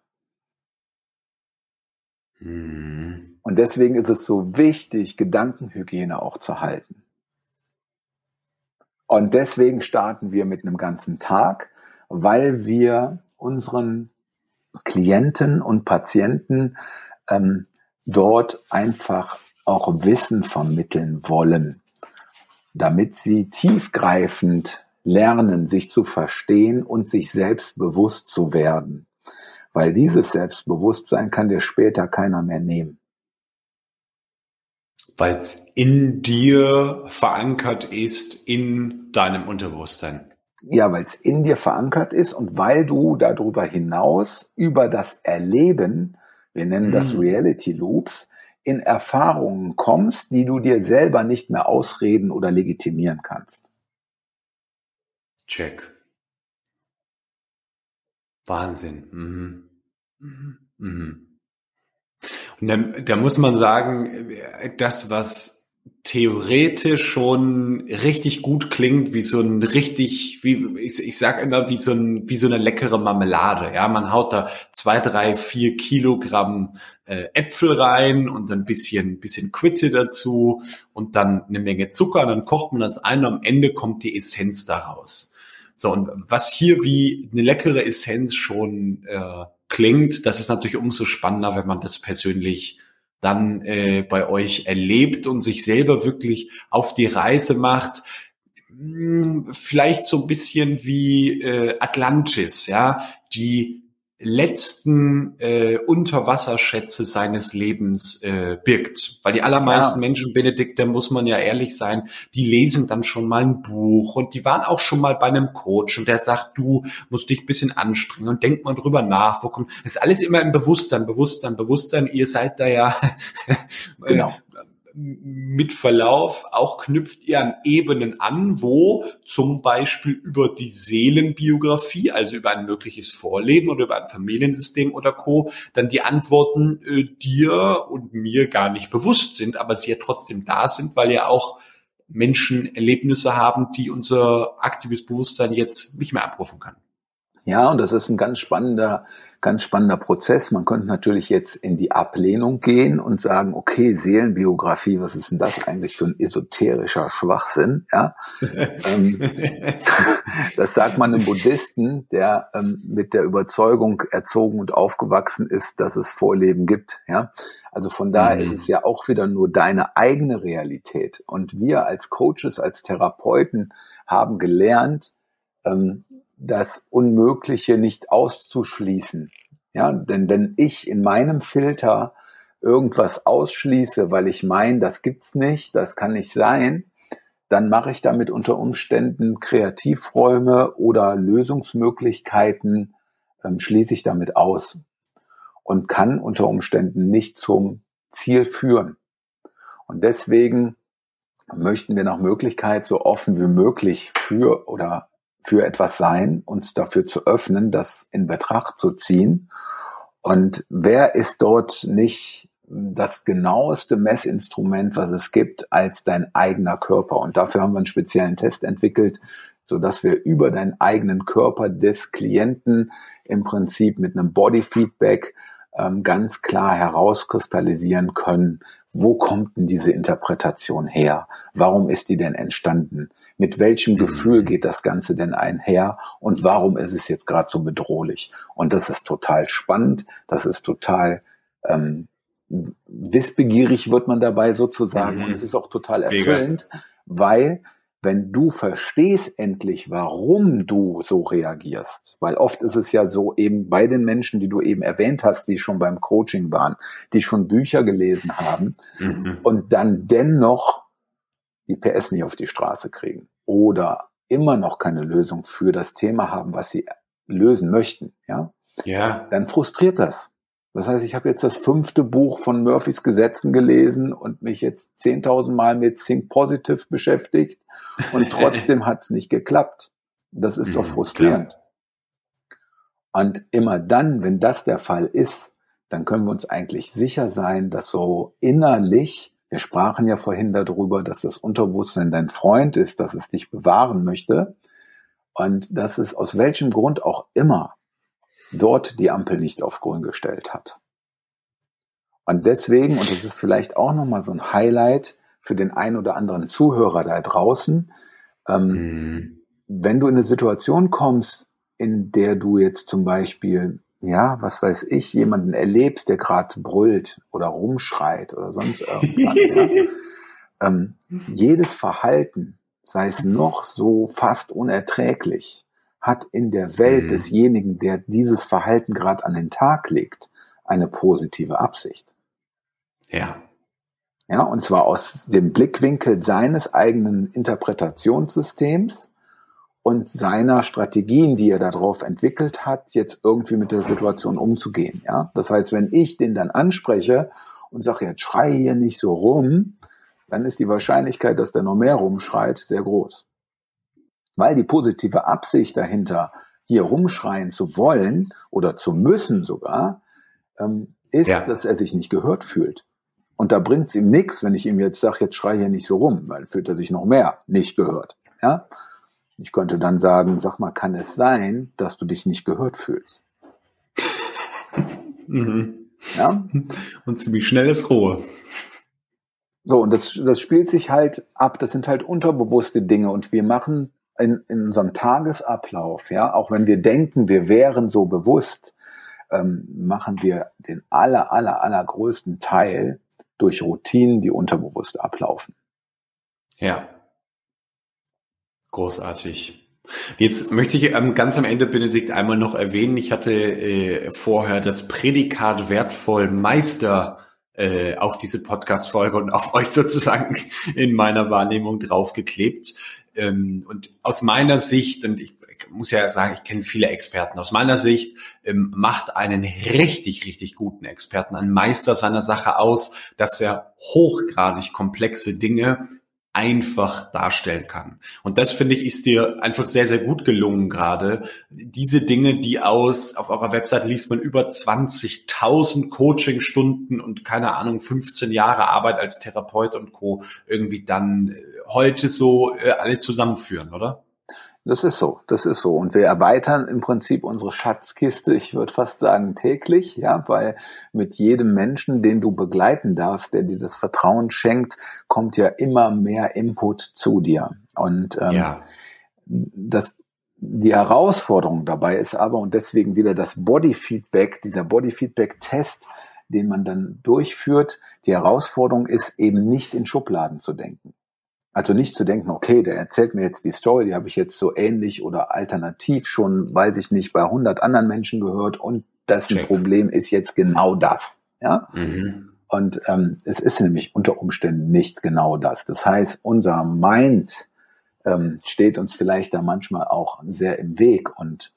Und deswegen ist es so wichtig, Gedankenhygiene auch zu halten. Und deswegen starten wir mit einem ganzen Tag, weil wir unseren Klienten und Patienten ähm, dort einfach auch Wissen vermitteln wollen, damit sie tiefgreifend lernen, sich zu verstehen und sich selbstbewusst zu werden. Weil dieses Selbstbewusstsein kann dir später keiner mehr nehmen. Weil es in dir verankert ist, in deinem Unterbewusstsein. Ja, weil es in dir verankert ist und weil du darüber hinaus über das Erleben, wir nennen das mhm. Reality Loops, in Erfahrungen kommst, die du dir selber nicht mehr ausreden oder legitimieren kannst. Check. Wahnsinn. Mhm. Mhm. mhm. Da, da muss man sagen, das, was theoretisch schon richtig gut klingt, wie so ein richtig, wie ich, ich sag immer, wie so ein, wie so eine leckere Marmelade. Ja, man haut da zwei, drei, vier Kilogramm äh, Äpfel rein und ein bisschen, bisschen Quitte dazu und dann eine Menge Zucker, dann kocht man das ein und am Ende kommt die Essenz daraus. So, und was hier wie eine leckere Essenz schon äh, klingt, das ist natürlich umso spannender, wenn man das persönlich dann äh, bei euch erlebt und sich selber wirklich auf die Reise macht. Hm, vielleicht so ein bisschen wie äh, Atlantis, ja, die letzten äh, Unterwasserschätze seines Lebens äh, birgt. Weil die allermeisten ja. Menschen, Benedikt, da muss man ja ehrlich sein, die lesen dann schon mal ein Buch und die waren auch schon mal bei einem Coach und der sagt, du musst dich ein bisschen anstrengen und denk mal drüber nach, wo kommt. Das ist alles immer im Bewusstsein, Bewusstsein, Bewusstsein. Ihr seid da ja genau. Mit Verlauf auch knüpft ihr an Ebenen an, wo zum Beispiel über die Seelenbiografie, also über ein mögliches Vorleben oder über ein Familiensystem oder Co., dann die Antworten äh, dir und mir gar nicht bewusst sind, aber sie ja trotzdem da sind, weil ja auch Menschen Erlebnisse haben, die unser aktives Bewusstsein jetzt nicht mehr abrufen kann. Ja, und das ist ein ganz spannender ganz spannender Prozess. Man könnte natürlich jetzt in die Ablehnung gehen und sagen, okay, Seelenbiografie, was ist denn das eigentlich für ein esoterischer Schwachsinn? Ja, ähm, das sagt man einem Buddhisten, der ähm, mit der Überzeugung erzogen und aufgewachsen ist, dass es Vorleben gibt. Ja, also von daher mhm. ist es ja auch wieder nur deine eigene Realität. Und wir als Coaches, als Therapeuten haben gelernt, ähm, das Unmögliche nicht auszuschließen. Ja, denn wenn ich in meinem Filter irgendwas ausschließe, weil ich meine, das gibt's nicht, das kann nicht sein, dann mache ich damit unter Umständen Kreativräume oder Lösungsmöglichkeiten, ähm, schließe ich damit aus und kann unter Umständen nicht zum Ziel führen. Und deswegen möchten wir nach Möglichkeit so offen wie möglich für oder für etwas sein, uns dafür zu öffnen, das in Betracht zu ziehen. Und wer ist dort nicht das genaueste Messinstrument, was es gibt, als dein eigener Körper? Und dafür haben wir einen speziellen Test entwickelt, so dass wir über deinen eigenen Körper des Klienten im Prinzip mit einem Body Feedback ähm, ganz klar herauskristallisieren können, wo kommt denn diese Interpretation her? Warum ist die denn entstanden? Mit welchem mhm. Gefühl geht das Ganze denn einher? Und warum ist es jetzt gerade so bedrohlich? Und das ist total spannend, das ist total ähm, wissbegierig, wird man dabei sozusagen. Mhm. Und es ist auch total erfüllend, Mega. weil wenn du verstehst endlich, warum du so reagierst, weil oft ist es ja so eben bei den Menschen, die du eben erwähnt hast, die schon beim Coaching waren, die schon Bücher gelesen haben mhm. und dann dennoch die PS nicht auf die Straße kriegen oder immer noch keine Lösung für das Thema haben, was sie lösen möchten, ja, ja. dann frustriert das. Das heißt, ich habe jetzt das fünfte Buch von Murphys Gesetzen gelesen und mich jetzt 10.000 Mal mit Think Positive beschäftigt und trotzdem hat es nicht geklappt. Das ist doch mhm, frustrierend. Und immer dann, wenn das der Fall ist, dann können wir uns eigentlich sicher sein, dass so innerlich, wir sprachen ja vorhin darüber, dass das Unterbewusstsein dein Freund ist, dass es dich bewahren möchte und dass es aus welchem Grund auch immer dort die Ampel nicht auf grün gestellt hat. Und deswegen, und das ist vielleicht auch nochmal so ein Highlight für den einen oder anderen Zuhörer da draußen, ähm, mhm. wenn du in eine Situation kommst, in der du jetzt zum Beispiel, ja, was weiß ich, jemanden erlebst, der gerade brüllt oder rumschreit oder sonst irgendwas, ja, ähm, jedes Verhalten, sei es noch so fast unerträglich, hat in der Welt mhm. desjenigen, der dieses Verhalten gerade an den Tag legt, eine positive Absicht. Ja. Ja, und zwar aus dem Blickwinkel seines eigenen Interpretationssystems und seiner Strategien, die er darauf entwickelt hat, jetzt irgendwie mit der Situation umzugehen. Ja, das heißt, wenn ich den dann anspreche und sage, jetzt schrei hier nicht so rum, dann ist die Wahrscheinlichkeit, dass der noch mehr rumschreit, sehr groß weil die positive Absicht dahinter, hier rumschreien zu wollen oder zu müssen sogar, ähm, ist, ja. dass er sich nicht gehört fühlt. Und da bringt es ihm nichts, wenn ich ihm jetzt sage, jetzt schrei hier nicht so rum, weil fühlt er sich noch mehr nicht gehört. Ja? Ich könnte dann sagen, sag mal, kann es sein, dass du dich nicht gehört fühlst? mhm. Ja? Und ziemlich schnelles Ruhe. So, und das, das spielt sich halt ab, das sind halt unterbewusste Dinge und wir machen in, in unserem Tagesablauf, ja, auch wenn wir denken, wir wären so bewusst, ähm, machen wir den aller, aller, allergrößten Teil durch Routinen, die unterbewusst ablaufen. Ja. Großartig. Jetzt möchte ich ähm, ganz am Ende, Benedikt, einmal noch erwähnen, ich hatte äh, vorher das Prädikat wertvoll Meister äh, auf diese Podcast-Folge und auf euch sozusagen in meiner Wahrnehmung draufgeklebt. Ähm, und aus meiner Sicht, und ich, ich muss ja sagen, ich kenne viele Experten, aus meiner Sicht ähm, macht einen richtig, richtig guten Experten, einen Meister seiner Sache aus, dass er hochgradig komplexe Dinge einfach darstellen kann. Und das finde ich ist dir einfach sehr, sehr gut gelungen gerade. Diese Dinge, die aus, auf eurer Webseite liest man über 20.000 Coachingstunden und keine Ahnung, 15 Jahre Arbeit als Therapeut und Co. irgendwie dann äh, heute so äh, alle zusammenführen, oder? Das ist so, das ist so. Und wir erweitern im Prinzip unsere Schatzkiste, ich würde fast sagen täglich, ja, weil mit jedem Menschen, den du begleiten darfst, der dir das Vertrauen schenkt, kommt ja immer mehr Input zu dir. Und ähm, ja. das, die Herausforderung dabei ist aber, und deswegen wieder das Body-Feedback, dieser Body-Feedback-Test, den man dann durchführt, die Herausforderung ist eben nicht in Schubladen zu denken. Also nicht zu denken, okay, der erzählt mir jetzt die Story, die habe ich jetzt so ähnlich oder alternativ schon, weiß ich nicht, bei 100 anderen Menschen gehört und das. Problem ist jetzt genau das. Ja? Mhm. Und ähm, es ist nämlich unter Umständen nicht genau das. Das heißt, unser Mind ähm, steht uns vielleicht da manchmal auch sehr im Weg und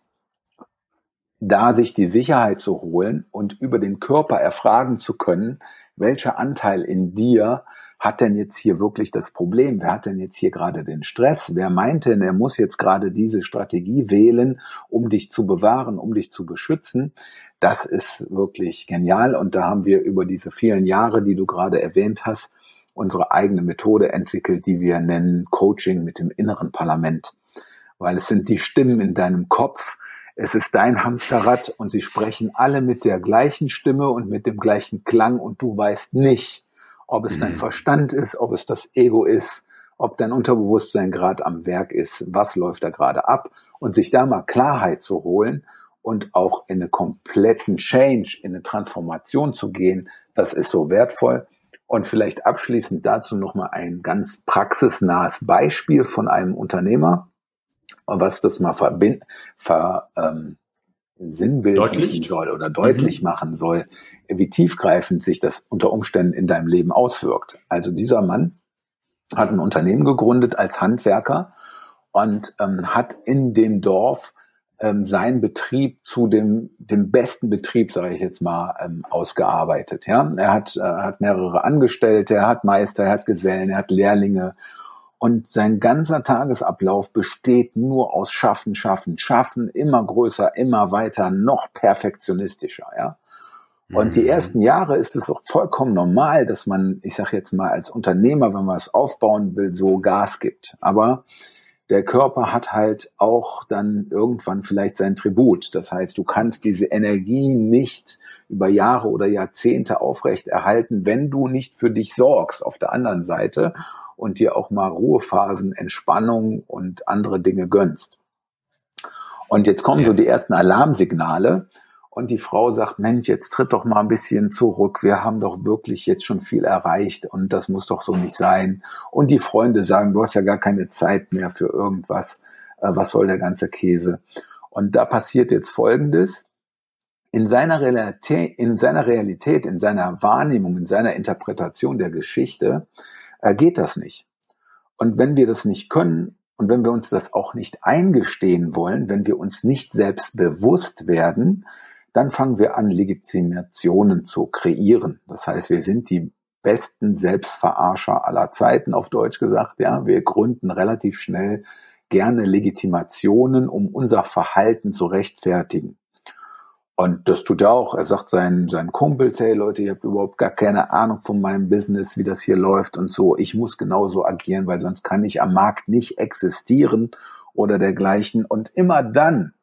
da sich die Sicherheit zu holen und über den Körper erfragen zu können, welcher Anteil in dir hat denn jetzt hier wirklich das Problem? Wer hat denn jetzt hier gerade den Stress? Wer meint denn, er muss jetzt gerade diese Strategie wählen, um dich zu bewahren, um dich zu beschützen? Das ist wirklich genial. Und da haben wir über diese vielen Jahre, die du gerade erwähnt hast, unsere eigene Methode entwickelt, die wir nennen Coaching mit dem inneren Parlament. Weil es sind die Stimmen in deinem Kopf, es ist dein Hamsterrad und sie sprechen alle mit der gleichen Stimme und mit dem gleichen Klang und du weißt nicht, ob es dein mhm. Verstand ist, ob es das Ego ist, ob dein Unterbewusstsein gerade am Werk ist, was läuft da gerade ab und sich da mal Klarheit zu holen und auch in eine kompletten Change, in eine Transformation zu gehen, das ist so wertvoll. Und vielleicht abschließend dazu nochmal ein ganz praxisnahes Beispiel von einem Unternehmer, was das mal verbinden, ver, ähm, sinnbildlichen soll oder deutlich mhm. machen soll, wie tiefgreifend sich das unter Umständen in deinem Leben auswirkt. Also dieser Mann hat ein Unternehmen gegründet als Handwerker und ähm, hat in dem Dorf ähm, seinen Betrieb zu dem, dem besten Betrieb, sage ich jetzt mal, ähm, ausgearbeitet. Ja, er hat, äh, hat mehrere Angestellte, er hat Meister, er hat Gesellen, er hat Lehrlinge und sein ganzer Tagesablauf besteht nur aus Schaffen, Schaffen, Schaffen, immer größer, immer weiter, noch perfektionistischer, ja. Und die mhm. ersten Jahre ist es auch vollkommen normal, dass man, ich sage jetzt mal als Unternehmer, wenn man es aufbauen will, so Gas gibt. Aber der Körper hat halt auch dann irgendwann vielleicht sein Tribut. Das heißt, du kannst diese Energie nicht über Jahre oder Jahrzehnte aufrecht erhalten, wenn du nicht für dich sorgst auf der anderen Seite und dir auch mal Ruhephasen, Entspannung und andere Dinge gönnst. Und jetzt kommen so die ersten Alarmsignale und die Frau sagt, Mensch, jetzt tritt doch mal ein bisschen zurück. Wir haben doch wirklich jetzt schon viel erreicht und das muss doch so nicht sein. Und die Freunde sagen, du hast ja gar keine Zeit mehr für irgendwas. Äh, was soll der ganze Käse? Und da passiert jetzt Folgendes. In seiner Realität, in seiner Realität, in seiner Wahrnehmung, in seiner Interpretation der Geschichte äh, geht das nicht. Und wenn wir das nicht können und wenn wir uns das auch nicht eingestehen wollen, wenn wir uns nicht selbst bewusst werden, dann fangen wir an, Legitimationen zu kreieren. Das heißt, wir sind die besten Selbstverarscher aller Zeiten, auf Deutsch gesagt. Ja, wir gründen relativ schnell gerne Legitimationen, um unser Verhalten zu rechtfertigen. Und das tut er auch. Er sagt seinen, seinen Kumpels, hey Leute, ihr habt überhaupt gar keine Ahnung von meinem Business, wie das hier läuft und so. Ich muss genauso agieren, weil sonst kann ich am Markt nicht existieren oder dergleichen. Und immer dann,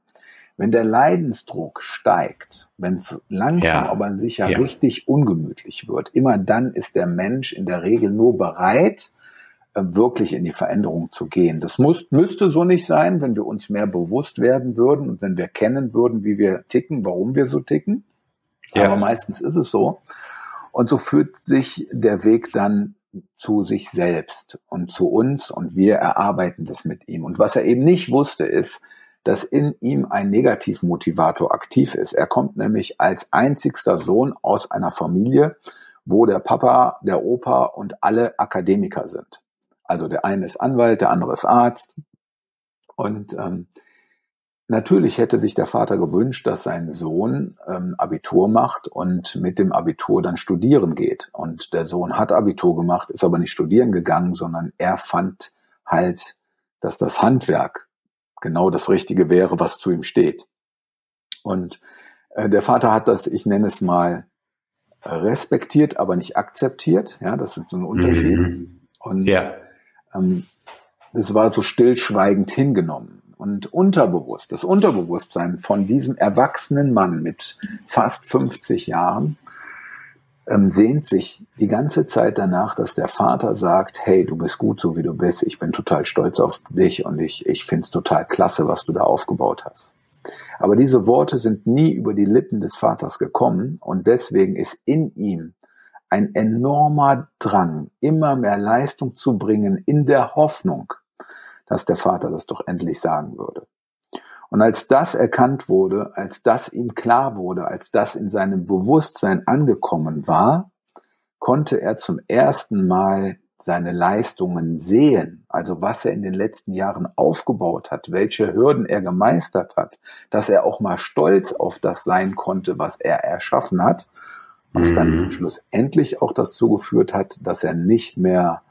wenn der Leidensdruck steigt, wenn es langsam ja. aber sicher ja. richtig ungemütlich wird, immer dann ist der Mensch in der Regel nur bereit, wirklich in die Veränderung zu gehen. Das muss, müsste so nicht sein, wenn wir uns mehr bewusst werden würden und wenn wir kennen würden, wie wir ticken, warum wir so ticken. Ja. Aber meistens ist es so. Und so führt sich der Weg dann zu sich selbst und zu uns und wir erarbeiten das mit ihm. Und was er eben nicht wusste, ist, dass in ihm ein Negativmotivator aktiv ist. Er kommt nämlich als einzigster Sohn aus einer Familie, wo der Papa, der Opa und alle Akademiker sind. Also der eine ist Anwalt, der andere ist Arzt. Und ähm, natürlich hätte sich der Vater gewünscht, dass sein Sohn ähm, Abitur macht und mit dem Abitur dann studieren geht. Und der Sohn hat Abitur gemacht, ist aber nicht studieren gegangen, sondern er fand halt, dass das Handwerk genau das Richtige wäre, was zu ihm steht. Und äh, der Vater hat das, ich nenne es mal, respektiert, aber nicht akzeptiert. Ja, das ist so ein Unterschied. Mhm. Und ja es war so stillschweigend hingenommen. Und unterbewusst, das Unterbewusstsein von diesem erwachsenen Mann mit fast 50 Jahren ähm, sehnt sich die ganze Zeit danach, dass der Vater sagt, hey, du bist gut so wie du bist, ich bin total stolz auf dich und ich, ich finde es total klasse, was du da aufgebaut hast. Aber diese Worte sind nie über die Lippen des Vaters gekommen und deswegen ist in ihm ein enormer Drang, immer mehr Leistung zu bringen in der Hoffnung, dass der Vater das doch endlich sagen würde. Und als das erkannt wurde, als das ihm klar wurde, als das in seinem Bewusstsein angekommen war, konnte er zum ersten Mal seine Leistungen sehen, also was er in den letzten Jahren aufgebaut hat, welche Hürden er gemeistert hat, dass er auch mal stolz auf das sein konnte, was er erschaffen hat was mhm. dann schlussendlich auch dazu geführt hat, dass er nicht mehr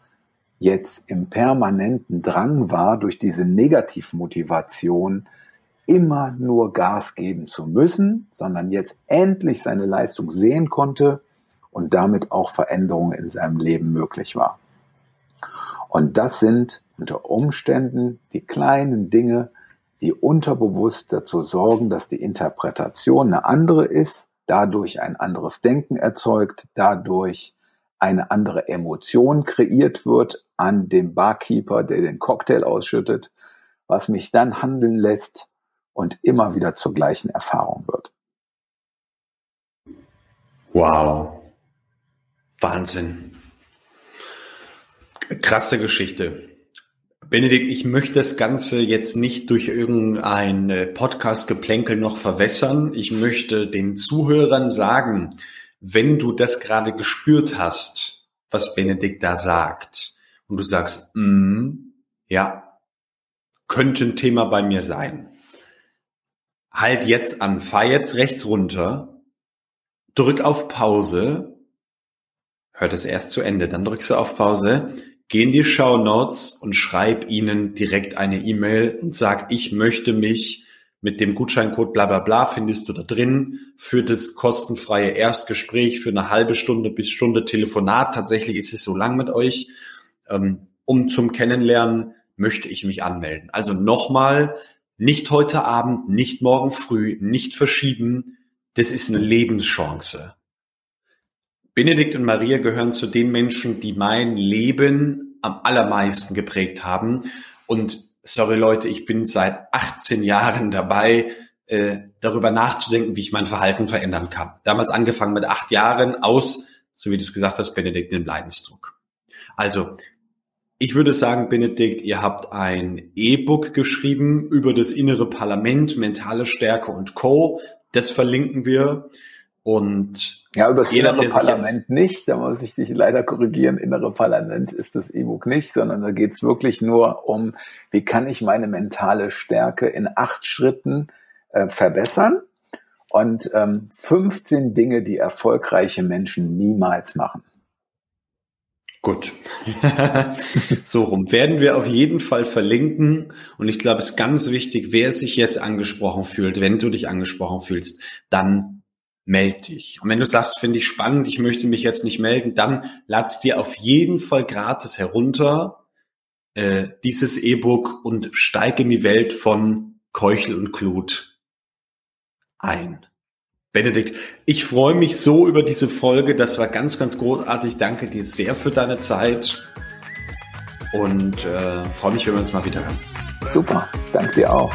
jetzt im permanenten Drang war, durch diese Negativmotivation immer nur Gas geben zu müssen, sondern jetzt endlich seine Leistung sehen konnte und damit auch Veränderungen in seinem Leben möglich war. Und das sind unter Umständen die kleinen Dinge, die unterbewusst dazu sorgen, dass die Interpretation eine andere ist dadurch ein anderes Denken erzeugt, dadurch eine andere Emotion kreiert wird an dem Barkeeper, der den Cocktail ausschüttet, was mich dann handeln lässt und immer wieder zur gleichen Erfahrung wird. Wow. Wahnsinn. Krasse Geschichte. Benedikt, ich möchte das Ganze jetzt nicht durch irgendein äh, Podcast-Geplänkel noch verwässern. Ich möchte den Zuhörern sagen, wenn du das gerade gespürt hast, was Benedikt da sagt, und du sagst, mm, ja, könnte ein Thema bei mir sein. Halt jetzt an, fahr jetzt rechts runter, drück auf Pause, hör das erst zu Ende, dann drückst du auf Pause, Geh in die Show Notes und schreib ihnen direkt eine E-Mail und sag, ich möchte mich mit dem Gutscheincode bla bla bla findest du da drin für das kostenfreie Erstgespräch für eine halbe Stunde bis Stunde Telefonat. Tatsächlich ist es so lang mit euch. Ähm, um zum Kennenlernen möchte ich mich anmelden. Also nochmal, nicht heute Abend, nicht morgen früh, nicht verschieben. Das ist eine Lebenschance. Benedikt und Maria gehören zu den Menschen, die mein Leben am allermeisten geprägt haben. Und sorry Leute, ich bin seit 18 Jahren dabei, äh, darüber nachzudenken, wie ich mein Verhalten verändern kann. Damals angefangen mit acht Jahren aus, so wie du es gesagt hast, Benedikt, dem Leidensdruck. Also, ich würde sagen, Benedikt, ihr habt ein E-Book geschrieben über das innere Parlament, mentale Stärke und Co. Das verlinken wir. Und ja, über das jeder, innere Parlament nicht, da muss ich dich leider korrigieren. Innere Parlament ist das E-Book nicht, sondern da geht es wirklich nur um, wie kann ich meine mentale Stärke in acht Schritten äh, verbessern und ähm, 15 Dinge, die erfolgreiche Menschen niemals machen. Gut. so rum. Werden wir auf jeden Fall verlinken. Und ich glaube, es ist ganz wichtig, wer sich jetzt angesprochen fühlt, wenn du dich angesprochen fühlst, dann meld dich. Und wenn du sagst, finde ich spannend, ich möchte mich jetzt nicht melden, dann lad's dir auf jeden Fall gratis herunter, äh, dieses E-Book und steig in die Welt von Keuchel und Glut ein. Benedikt, ich freue mich so über diese Folge. Das war ganz, ganz großartig. Danke dir sehr für deine Zeit und äh, freue mich, wenn wir uns mal wieder hören. Super, danke dir auch.